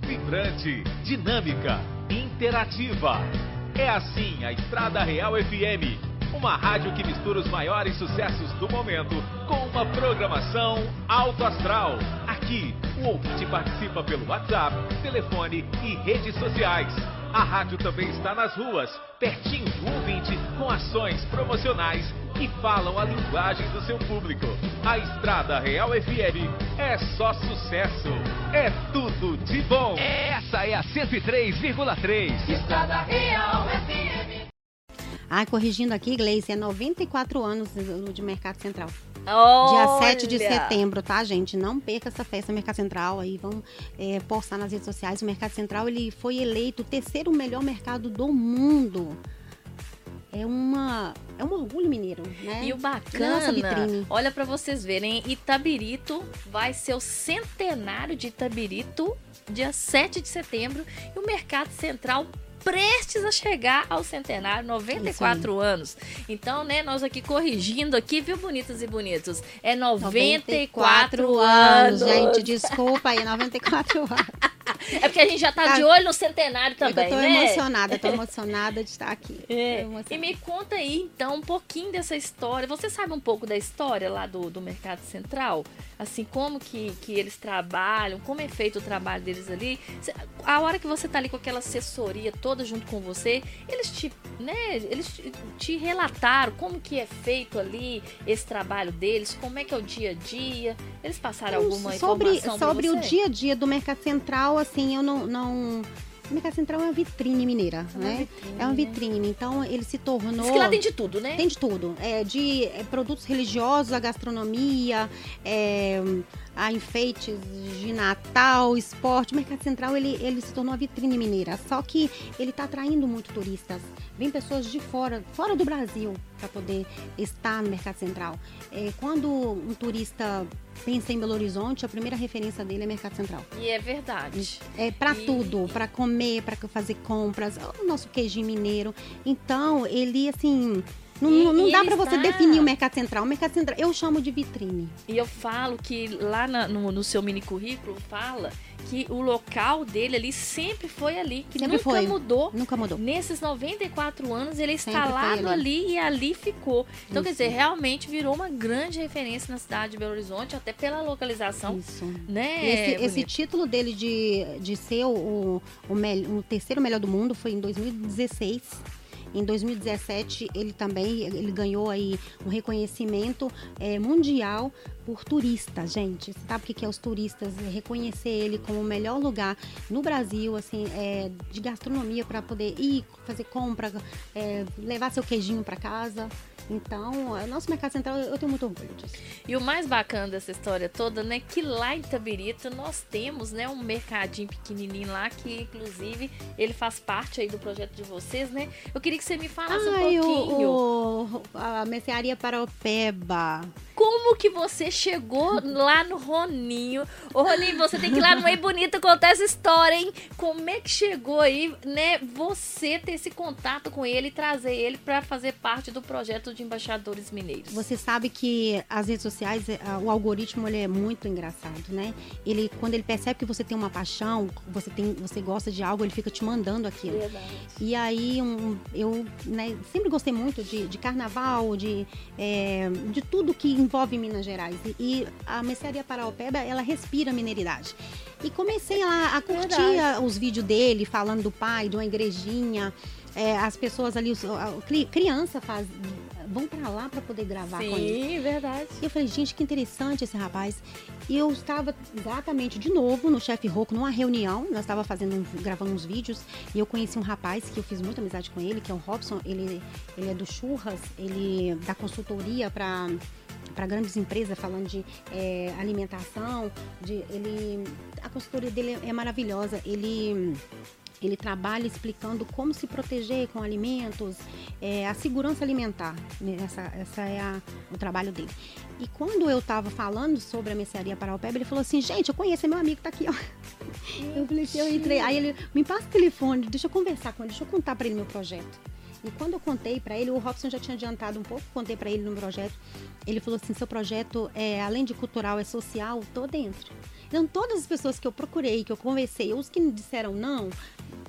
Vibrante, dinâmica, interativa. É assim a Estrada Real FM. Uma rádio que mistura os maiores sucessos do momento com uma programação alto astral. Aqui, o ouvinte participa pelo WhatsApp, telefone e redes sociais. A rádio também está nas ruas, pertinho do ouvinte, com ações promocionais que falam a linguagem do seu público. A Estrada Real FM é só sucesso. É tudo de bom. Essa é a 103,3. Ah, corrigindo aqui, Gleice, é 94 anos de Mercado Central. Dia Olha. 7 de setembro, tá, gente? Não perca essa festa Mercado Central aí, vamos é, postar nas redes sociais. O Mercado Central, ele foi eleito o terceiro melhor mercado do mundo. É uma é um orgulho mineiro, né? E o Nossa bacana, vitrine. olha pra vocês verem, Itabirito vai ser o centenário de Itabirito, dia 7 de setembro, e o Mercado Central prestes a chegar ao centenário, 94 anos. Então, né, nós aqui corrigindo aqui, viu, bonitas e bonitos? É 94, anos. Gente, desculpa aí, 94 anos. É porque a gente já tá, Tá. de olho no centenário também, eu tô né? emocionada, tô emocionada de estar aqui. É. E me conta aí, então, um pouquinho dessa história. Você sabe um pouco da história lá do, do Mercado Central? Assim, como que, que eles trabalham, como é feito o trabalho deles ali? A hora que você tá ali com aquela assessoria toda junto com você, eles te, né, eles te, relataram como que é feito ali esse trabalho deles, como é que é o dia a dia? Eles passaram alguma sobre informação sobre o dia a dia do Mercado Central, assim, eu não, não... O Mercado Central é uma vitrine mineira, É uma né? vitrine, É uma né? vitrine, então ele se tornou... Diz que lá tem de tudo, né? Tem de tudo. É, de é, produtos religiosos, a gastronomia, é, a enfeites de Natal, esporte. O Mercado Central ele, ele se tornou uma vitrine mineira. Só que ele está atraindo muito turistas. Vem pessoas de fora, fora do Brasil, para poder estar no Mercado Central. É, quando um turista pensa em Belo Horizonte, a primeira referência dele é Mercado Central. E é verdade. É para tudo, para comer, para fazer compras, o nosso queijinho mineiro. Então, ele assim, Não, E- não e dá para você está- definir o mercado central. O mercado central eu chamo de vitrine. E eu falo que lá na- no, no seu mini currículo fala que o local dele ali sempre foi ali, que Sempre nunca foi. mudou. Nunca mudou. Nesses 94 anos, ele é instalado ali. ali. e ali ficou. Então, quer Isso. dizer, realmente virou uma grande referência na cidade de Belo Horizonte, até pela localização, Isso. né? esse, esse título dele de, de ser o, o, mel- o terceiro melhor do mundo foi em 2016. Em 2017, ele também ele ganhou aí um reconhecimento eh, mundial por turistas, gente. Você sabe o que é os turistas? É reconhecer ele como o melhor lugar no Brasil, assim, eh, de gastronomia para poder ir fazer compra, eh, levar seu queijinho para casa. Então, o nosso mercado central, eu tenho muito orgulho disso. E o mais bacana dessa história toda, né, que lá em Itabirito nós temos, né, um mercadinho pequenininho lá que inclusive ele faz parte aí do projeto de vocês, né? Eu queria que você me falasse um pouquinho. o, o- a mercearia Paraupeba. Como que você chegou lá no Roninho? Ô, Roninho, você tem que ir lá no Ei Bonita contar essa história, hein? Como é que chegou aí, né, você ter esse contato com ele e trazer ele para fazer parte do projeto de embaixadores mineiros? Você sabe que as redes sociais, ah, o algoritmo ele é muito engraçado, né? Ele, quando ele percebe que você tem uma paixão, você tem, você gosta de algo, ele fica te mandando aquilo. Verdade. E aí um, eu né, sempre gostei muito de, de carnaval, de, é, de tudo que envolve Minas Gerais. E, e a mercearia Paraupeba, ela respira mineiridade. E comecei lá a curtir a- os vídeos dele, falando do pai, de uma igrejinha. É, as pessoas ali, os- a- a cri- criança faz, vão pra lá pra poder gravar com ele. Sim, verdade. E eu falei, gente, que interessante esse rapaz. E eu estava exatamente de novo no Chefe Roco, numa reunião. Nós estávamos fazendo, um- gravando uns vídeos. E eu conheci um rapaz que eu fiz muita amizade com ele, que é o Robson. Ele, ele é do Churras, ele dá consultoria para para grandes empresas falando de eh, alimentação, de ele a consultoria dele é maravilhosa. Ele ele trabalha explicando como se proteger com alimentos, eh, a segurança alimentar. né? Essa, essa é a- o trabalho dele. E quando eu tava falando sobre a mercearia Paraupeba, ele falou assim, gente, eu conheço, é meu amigo, tá aqui, ó. Eu falei assim, eu entrei. Aí ele, me passa o telefone, deixa eu conversar com ele, deixa eu contar pra ele meu projeto. E quando eu contei pra ele, o Robson já tinha adiantado um pouco, contei pra ele no projeto. Ele falou assim, seu projeto, é, além de cultural, é social, tô dentro. Então, todas as pessoas que eu procurei, que eu conversei, os que me disseram não,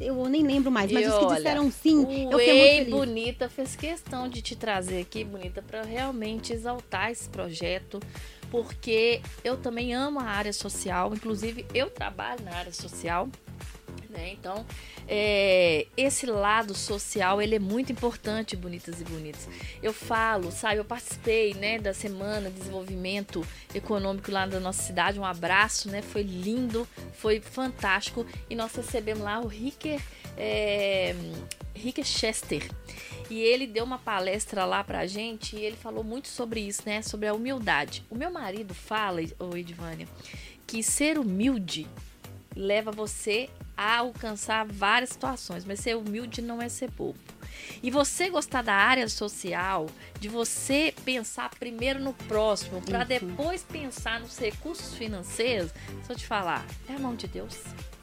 eu nem lembro mais, mas E os que olha, disseram sim, eu fiquei muito feliz. Bonita fez questão de te trazer aqui, Bonita, para realmente exaltar esse projeto, porque eu também amo a área social, inclusive eu trabalho na área social, né? Então, é, esse lado social, ele é muito importante, bonitas e bonitos. Eu falo, sabe, eu participei, né, da Semana de Desenvolvimento Econômico lá da nossa cidade, um abraço, né, foi lindo, foi fantástico, e nós recebemos lá o Ricker, é, Ricker Chester, e ele deu uma palestra lá pra gente e ele falou muito sobre isso, né? Sobre a humildade. O meu marido fala, ô Edvânia, que ser humilde leva você a alcançar várias situações, mas ser humilde não é ser bobo. E você gostar da área social, de você pensar primeiro no próximo, para Isso. depois pensar nos recursos financeiros, se eu te falar, é a mão de Deus.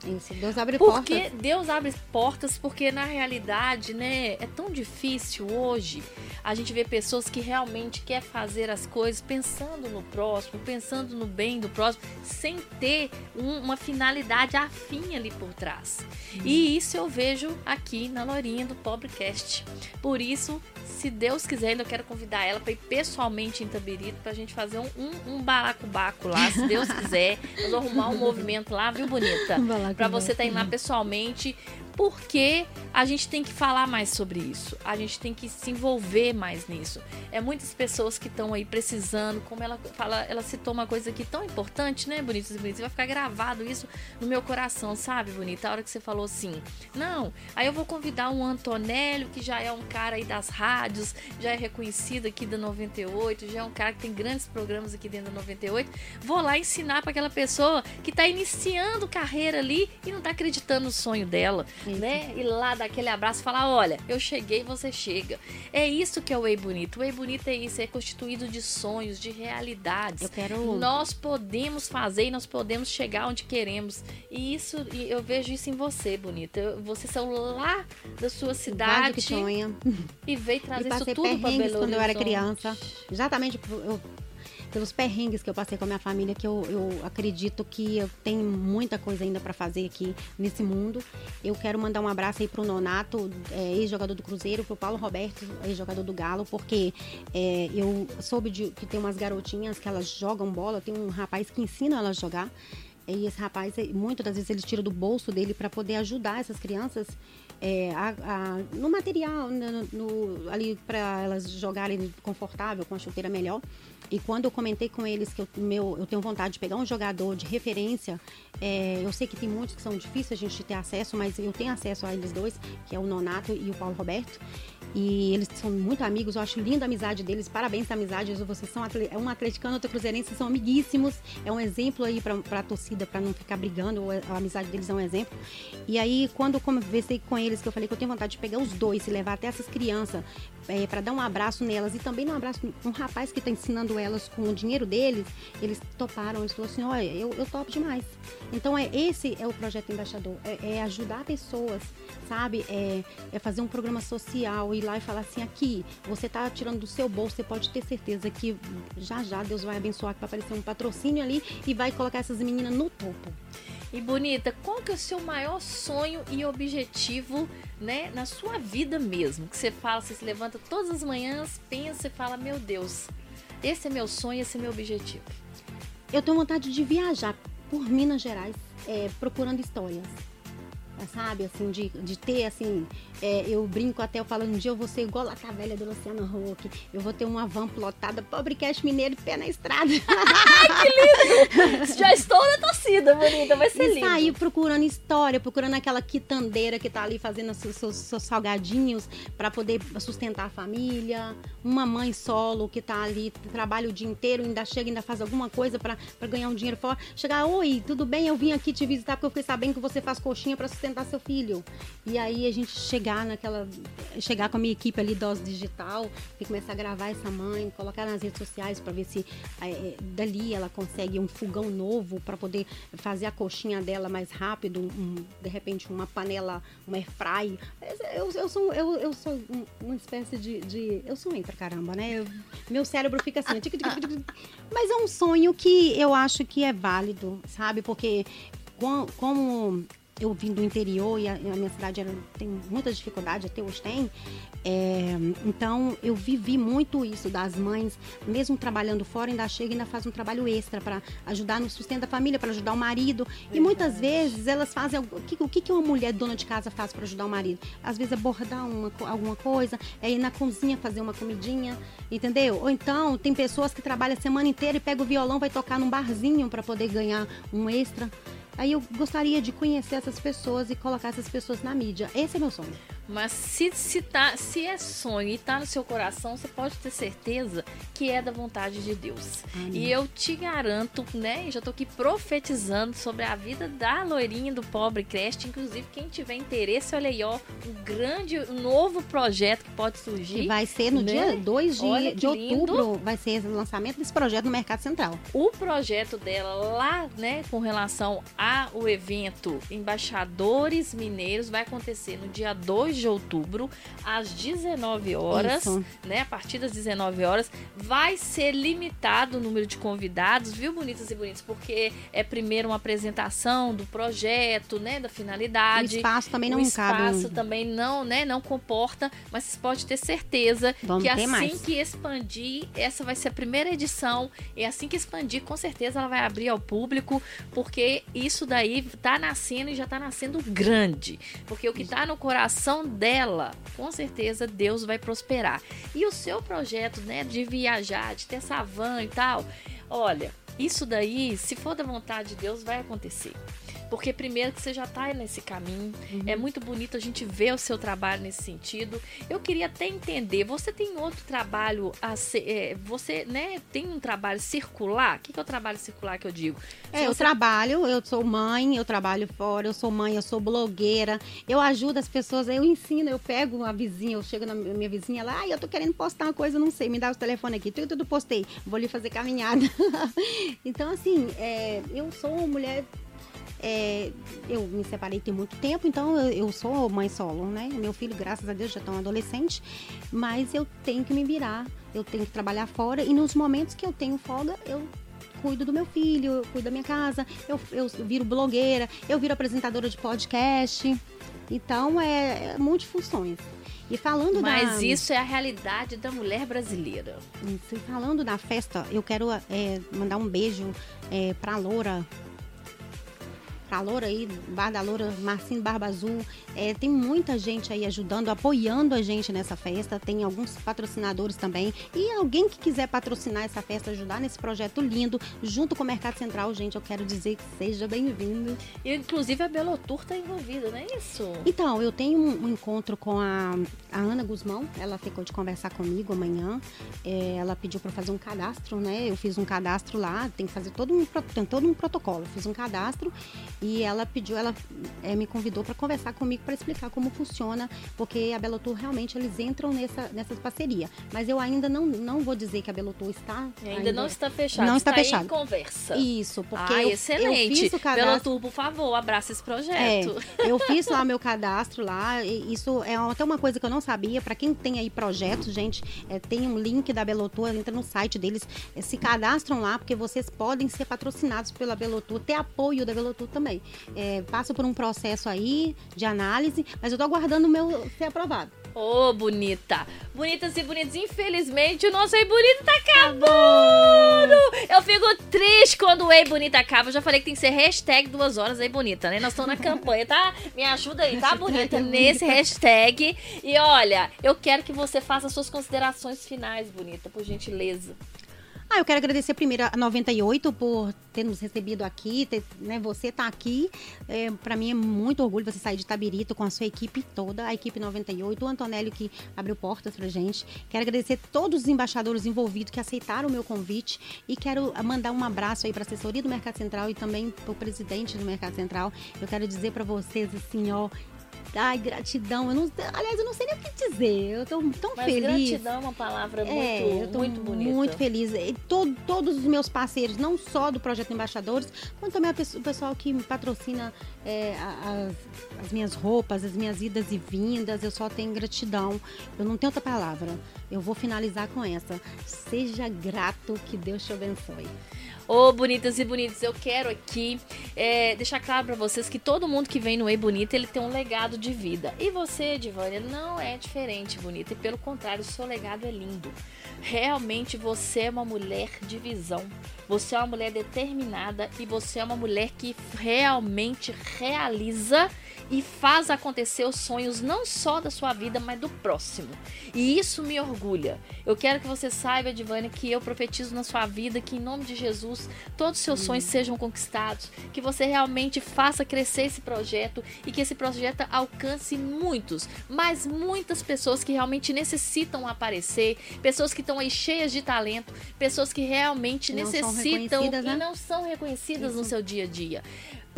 Isso, Deus abre Porque portas. Deus abre portas, porque na realidade, né, é tão difícil hoje a gente ver pessoas que realmente quer fazer as coisas pensando no próximo, pensando no bem do próximo, sem ter um- uma finalidade afim ali por trás. E isso eu vejo aqui na Lorinha do Pobrecast. Por isso, se Deus quiser, ainda eu quero convidar ela para ir pessoalmente em Itabirito pra gente fazer um, um, um balacobaco lá, se Deus quiser. Nós vamos arrumar um movimento lá, viu, bonita? Vai vai. você estar indo lá pessoalmente, porque a gente tem que falar mais sobre isso. A gente tem que se envolver mais nisso. É muitas pessoas que estão aí precisando, como ela fala, ela citou uma coisa aqui tão importante, né, bonitos e bonitos. Vai ficar gravado isso no meu coração, sabe, bonita? A hora que você falou assim: "Não, aí eu vou convidar um Antonélio, que já é um cara aí das rádios, já é reconhecido aqui da 98, já é um cara que tem grandes programas aqui dentro da 98. Vou lá ensinar para aquela pessoa que tá iniciando carreira ali e não tá acreditando no sonho dela. Isso. né? E lá daquele abraço falar, olha, eu cheguei, você chega. É isso que é o Ei Bonito. O Ei Bonito é isso, é constituído de sonhos, de realidades. Eu quero... Nós podemos fazer e nós podemos chegar onde queremos. E isso, eu vejo isso em você, Bonita. Você saiu lá da sua cidade que sonha. e veio trazer e isso tudo para Belo Horizonte. quando eu era criança. Exatamente, eu pelos perrengues que eu passei com a minha família, que eu, eu acredito que eu tenho muita coisa ainda para fazer aqui nesse mundo. Eu quero mandar um abraço aí pro Nonato, é, ex-jogador do Cruzeiro, pro Paulo Roberto, ex-jogador do Galo, porque é, eu soube de, que tem umas garotinhas que elas jogam bola, tem um rapaz que ensina elas a jogar. E esse rapaz, muitas das vezes, ele tira do bolso dele para poder ajudar essas crianças é, a, a, no material, no, no, ali para elas jogarem confortável, com a chuteira melhor. E quando eu comentei com eles que eu, meu, eu tenho vontade de pegar um jogador de referência, é, eu sei que tem muitos que são difíceis a gente ter acesso, mas eu tenho acesso a eles dois, que é o Nonato e o Paulo Roberto. E eles são muito amigos, eu acho linda a amizade deles, parabéns pela amizade. Vocês são é um atleticano, outro cruzeirense, são amiguíssimos. É um exemplo aí para a torcida, para não ficar brigando, a amizade deles é um exemplo. E aí, quando eu conversei com eles, que eu falei que eu tenho vontade de pegar os dois e levar até essas crianças é, para dar um abraço nelas e também dar um abraço um rapaz que está ensinando elas com o dinheiro deles, eles toparam, eles falaram assim, olha, eu, eu topo demais. Então é esse é o projeto embaixador, é, é ajudar pessoas, sabe? É, é, fazer um programa social, ir lá e falar assim, aqui, você está tirando do seu bolso, você pode ter certeza que já já Deus vai abençoar, que vai aparecer um patrocínio ali e vai colocar essas meninas no topo. E bonita, qual que é o seu maior sonho e objetivo, né, na sua vida mesmo? Que você fala, você se levanta todas as manhãs, pensa e fala, meu Deus, esse é meu sonho, esse é meu objetivo. Eu tenho vontade de viajar por Minas Gerais, é, procurando histórias sabe? Assim, de, de ter, assim, é, eu brinco até, eu falo, um dia eu vou ser igual a tá velha do Luciano Huck, eu vou ter uma van plotada, pobre cash mineiro, pé na estrada. Ai, que lindo! Já estou na torcida, bonita, vai ser e lindo. sair procurando história, procurando aquela quitandeira que tá ali fazendo seus, seus, seus salgadinhos para poder sustentar a família, uma mãe solo que tá ali, trabalha o dia inteiro, ainda chega, ainda faz alguma coisa para ganhar um dinheiro fora. Chegar, oi, tudo bem? Eu vim aqui te visitar porque eu fiquei sabendo que você faz coxinha para sustentar sustentar seu filho. E aí a gente chegar naquela. chegar com a minha equipe ali, Dose Digital, e começar a gravar essa mãe, colocar nas redes sociais para ver se é, dali ela consegue um fogão novo para poder fazer a coxinha dela mais rápido, um, de repente uma panela, uma airfry. Eu, eu sou, eu, eu sou uma espécie de, de. Eu sonho pra caramba, né? Eu, meu cérebro fica assim. mas é um sonho que eu acho que é válido, sabe? Porque como eu vim do interior e a, a minha cidade era, tem muitas dificuldades, até hoje tem. É, então eu vivi muito isso das mães, mesmo trabalhando fora, ainda chega e ainda faz um trabalho extra para ajudar no sustento da família, para ajudar o marido. E muitas vezes elas fazem o que, o que uma mulher dona de casa faz para ajudar o marido? Às vezes é bordar uma, alguma coisa, é ir na cozinha fazer uma comidinha, entendeu? Ou então tem pessoas que trabalham a semana inteira e pega o violão, vai tocar num barzinho para poder ganhar um extra. Aí eu gostaria de conhecer essas pessoas e colocar essas pessoas na mídia. Esse é meu sonho. Mas se, se, tá, se é sonho e tá no seu coração, você pode ter certeza que é da vontade de Deus. Amém. E eu te garanto, né? Já tô aqui profetizando sobre a vida da loirinha do pobre creche. Inclusive, quem tiver interesse, olha aí, ó, um grande, um novo projeto que pode surgir. Que vai ser no né? dia 2 de, de outubro, vai ser o lançamento desse projeto no Mercado Central. O projeto dela lá, né, com relação ao evento Embaixadores Mineiros, vai acontecer no dia 2 de outubro, às 19 horas, Isso. né? A partir das 19 horas, vai ser limitado o número de convidados, viu, bonitas e bonitos? Porque é primeiro uma apresentação do projeto, né? Da finalidade. O espaço também não o espaço cabe. também não, né? Não comporta, mas você pode ter certeza Vamos que assim mais. que expandir, essa vai ser a primeira edição. E assim que expandir, com certeza ela vai abrir ao público, porque isso daí tá nascendo e já tá nascendo grande. Porque o que tá no coração dela, com certeza Deus vai prosperar. E o seu projeto, né, de viajar, de ter essa van e tal, olha, isso daí, se for da vontade de Deus, vai acontecer. Porque primeiro que você já tá nesse caminho. Uhum. É muito bonito a gente ver o seu trabalho nesse sentido. Eu queria até entender, você tem outro trabalho a ser, é, você, né, tem um trabalho circular? O que, que é o trabalho circular que eu digo? É, eu trabalho, eu sou mãe, eu trabalho fora, eu sou mãe, eu sou blogueira, eu ajudo as pessoas, eu ensino, eu pego uma vizinha, eu chego na minha vizinha lá, ah, eu tô querendo postar uma coisa, não sei, me dá o telefone aqui, tudo, tudo postei, vou lhe fazer caminhada. então, assim, é, eu sou uma mulher é, eu me separei tem muito tempo, então eu, eu, sou mãe solo, né? Meu filho, graças a Deus, já está um adolescente, mas eu tenho que me virar, eu tenho que trabalhar fora e nos momentos que eu tenho folga, eu cuido do meu filho, eu cuido da minha casa, eu, eu viro blogueira, eu viro apresentadora de podcast. Então é, é multifunções. E falando Mas da... isso é a realidade da mulher brasileira. Isso. E falando da festa, eu quero é, mandar um beijo é, para a Loura, pra Loura aí, Bar da Loura, Marcinho Barba Azul. É, tem muita gente aí ajudando, apoiando a gente nessa festa. Tem alguns patrocinadores também. E alguém que quiser patrocinar essa festa, ajudar nesse projeto lindo, junto com o Mercado Central, gente, eu quero dizer que seja bem-vindo. Inclusive, a Belotur está envolvida, não é isso? Então, eu tenho um, um encontro com a, a, Ana Guzmão. Ela ficou de conversar comigo amanhã. É, ela pediu para fazer um cadastro, né? Eu fiz um cadastro lá, tem que fazer todo um, tem todo um protocolo. Eu fiz um cadastro e ela pediu, ela é, me convidou para conversar comigo para explicar como funciona, porque a Belotur realmente eles entram nessa, nessa parceria. Mas eu ainda não, não vou dizer que a Belotur está. Ainda, ainda, não está fechado. Não está, está fechado. Em conversa. Isso, porque ah, eu, excelente. eu fiz o cadastro. Belotur, por favor, abraça esse projeto. É, eu fiz lá meu cadastro lá. isso é até uma coisa que eu não sabia. Para quem tem aí projetos, gente, é, tem um link da Belotur, entra no site deles, é, se cadastram lá, porque vocês podem ser patrocinados pela Belotur, ter apoio da Belotur também é, passo por um processo aí de análise, mas eu tô aguardando o meu ser aprovado. Ô, oh, bonita! Bonitas e bonitos, infelizmente o nosso Ei Bonito tá acabando! Eu fico triste quando o Ei Bonita acaba. Eu já falei que tem que ser hashtag duas horas Ei Bonita, né? Nós estamos na campanha, tá? Me ajuda aí, tá, bonita? Nesse hashtag. E olha, eu quero que você faça suas considerações finais, bonita, por gentileza. Ah, eu quero agradecer primeiro a 98 por ter nos recebido aqui, ter, né, você tá aqui. É, para mim é muito orgulho você sair de Tabirito com a sua equipe toda, a equipe 98, o Antonélio que abriu portas pra gente. Quero agradecer todos os embaixadores envolvidos que aceitaram o meu convite e quero mandar um abraço aí para a assessoria do Mercado Central e também para o presidente do Mercado Central. Eu quero dizer para vocês assim, ó, Ai, gratidão. Eu não, aliás, eu não sei nem o que dizer. Eu tô tão Mas feliz. Gratidão é uma palavra muito, é, eu tô muito bonita. Muito feliz. E todo, todos os meus parceiros, não só do Projeto Embaixadores, quanto também o pessoal que me patrocina é, as, as minhas roupas, as minhas idas e vindas. Eu só tenho gratidão. Eu não tenho outra palavra. Eu vou finalizar com essa. Seja grato, que Deus te abençoe. Ô, oh, bonitas e bonitos, eu quero aqui é, deixar claro para vocês que todo mundo que vem no Ei Bonita, ele tem um legado de vida. E você, Divânia, não é diferente, bonita. E pelo contrário, seu legado é lindo. Realmente você é uma mulher de visão. Você é uma mulher determinada e você é uma mulher que realmente realiza e faz acontecer os sonhos não só da sua vida, mas do próximo. E isso me orgulha. Eu quero que você saiba, Divânia, que eu profetizo na sua vida que em nome de Jesus todos os seus sonhos sejam conquistados, que você realmente faça crescer esse projeto e que esse projeto alcance muitos, mas muitas pessoas que realmente necessitam aparecer, pessoas que estão aí cheias de talento, pessoas que realmente não necessitam e né? não são reconhecidas Isso. no seu dia a dia.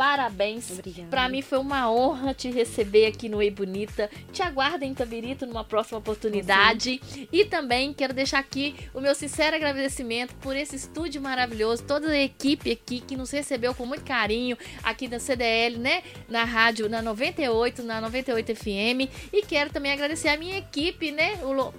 Parabéns. Para mim foi uma honra te receber aqui no Ei Bonita. Te aguardo em Tabirito numa próxima oportunidade. Sim. E também quero deixar aqui o meu sincero agradecimento por esse estúdio maravilhoso, toda a equipe aqui que nos recebeu com muito carinho aqui da CDL, né? Na rádio, na 98, na 98 FM. E quero também agradecer a minha equipe, né? O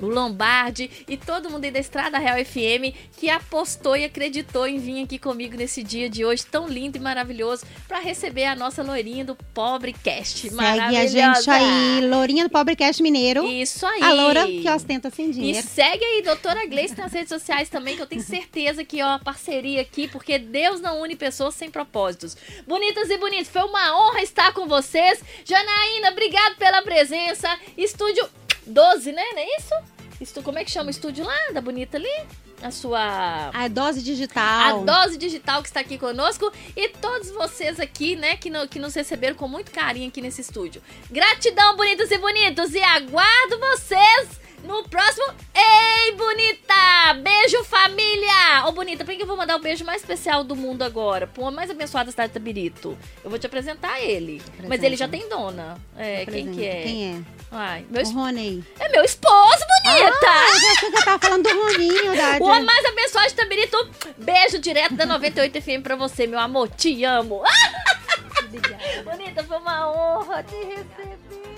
o Lombardi e todo mundo aí da Estrada Real FM que apostou e acreditou em vir aqui comigo nesse dia de hoje tão lindo e maravilhoso para receber a nossa loirinha do Pobrecast. Segue a gente aí, Lourinha do Pobrecast Mineiro. Isso aí. A loura que ostenta sem dinheiro. E segue aí, doutora Gleice nas redes sociais também, que eu tenho certeza que ó, parceria aqui, porque Deus não une pessoas sem propósitos. Bonitas e bonitos, foi uma honra estar com vocês. Janaína, obrigado pela presença. Estúdio 12, né? Não é isso? Estu, como é que chama o estúdio lá, da bonita ali? a sua A dose digital. a dose digital que está aqui conosco e todos vocês aqui, né, que, no- que nos receberam com muito carinho aqui nesse estúdio. Gratidão, bonitos e bonitos, e aguardo vocês no próximo Ei, Bonita! Beijo, família! Ô, Bonita, pra quem eu vou mandar o beijo mais especial do mundo agora? Pro homem mais abençoado da cidade de Tabirito. Eu vou te apresentar ele. Mas Apresenta. ele já tem dona. É, quem que é? Quem é? Ai, meu es- Rony. É meu esposo, Bonita! Ah, eu achei que eu tava falando do Roninho. Da, O homem mais abençoado de Tabirito. Beijo direto da 98 FM pra você, meu amor. Te amo. Bonita, foi uma honra te receber.